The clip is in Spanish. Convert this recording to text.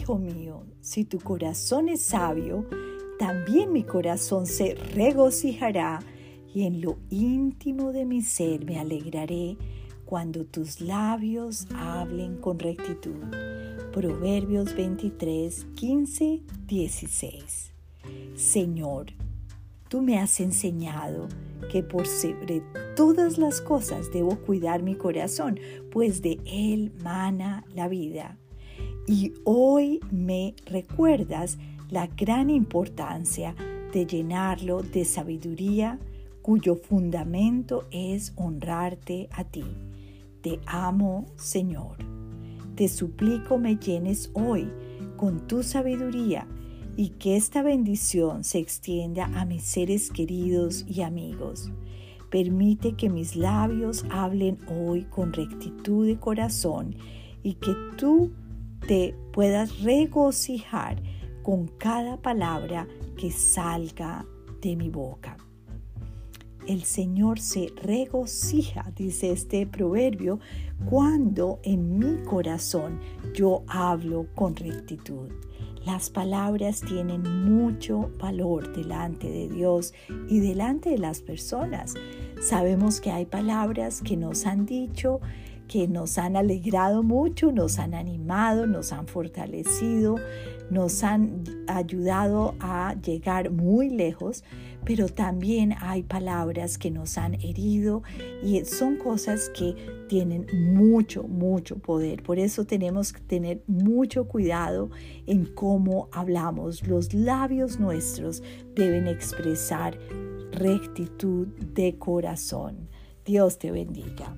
Hijo mío, si tu corazón es sabio, también mi corazón se regocijará y en lo íntimo de mi ser me alegraré cuando tus labios hablen con rectitud. Proverbios 23, 15, 16. Señor, tú me has enseñado que por sobre todas las cosas debo cuidar mi corazón, pues de él mana la vida. Y hoy me recuerdas la gran importancia de llenarlo de sabiduría cuyo fundamento es honrarte a ti. Te amo, Señor. Te suplico me llenes hoy con tu sabiduría y que esta bendición se extienda a mis seres queridos y amigos. Permite que mis labios hablen hoy con rectitud de corazón y que tú te puedas regocijar con cada palabra que salga de mi boca el Señor se regocija, dice este proverbio, cuando en mi corazón yo hablo con rectitud. Las palabras tienen mucho valor delante de Dios y delante de las personas. Sabemos que hay palabras que nos han dicho, que nos han alegrado mucho, nos han animado, nos han fortalecido, nos han ayudado a llegar muy lejos, pero también hay palabras que nos han herido y son cosas que tienen mucho, mucho poder. Por eso tenemos que tener mucho cuidado en cómo hablamos. Los labios nuestros deben expresar rectitud de corazón. Dios te bendiga.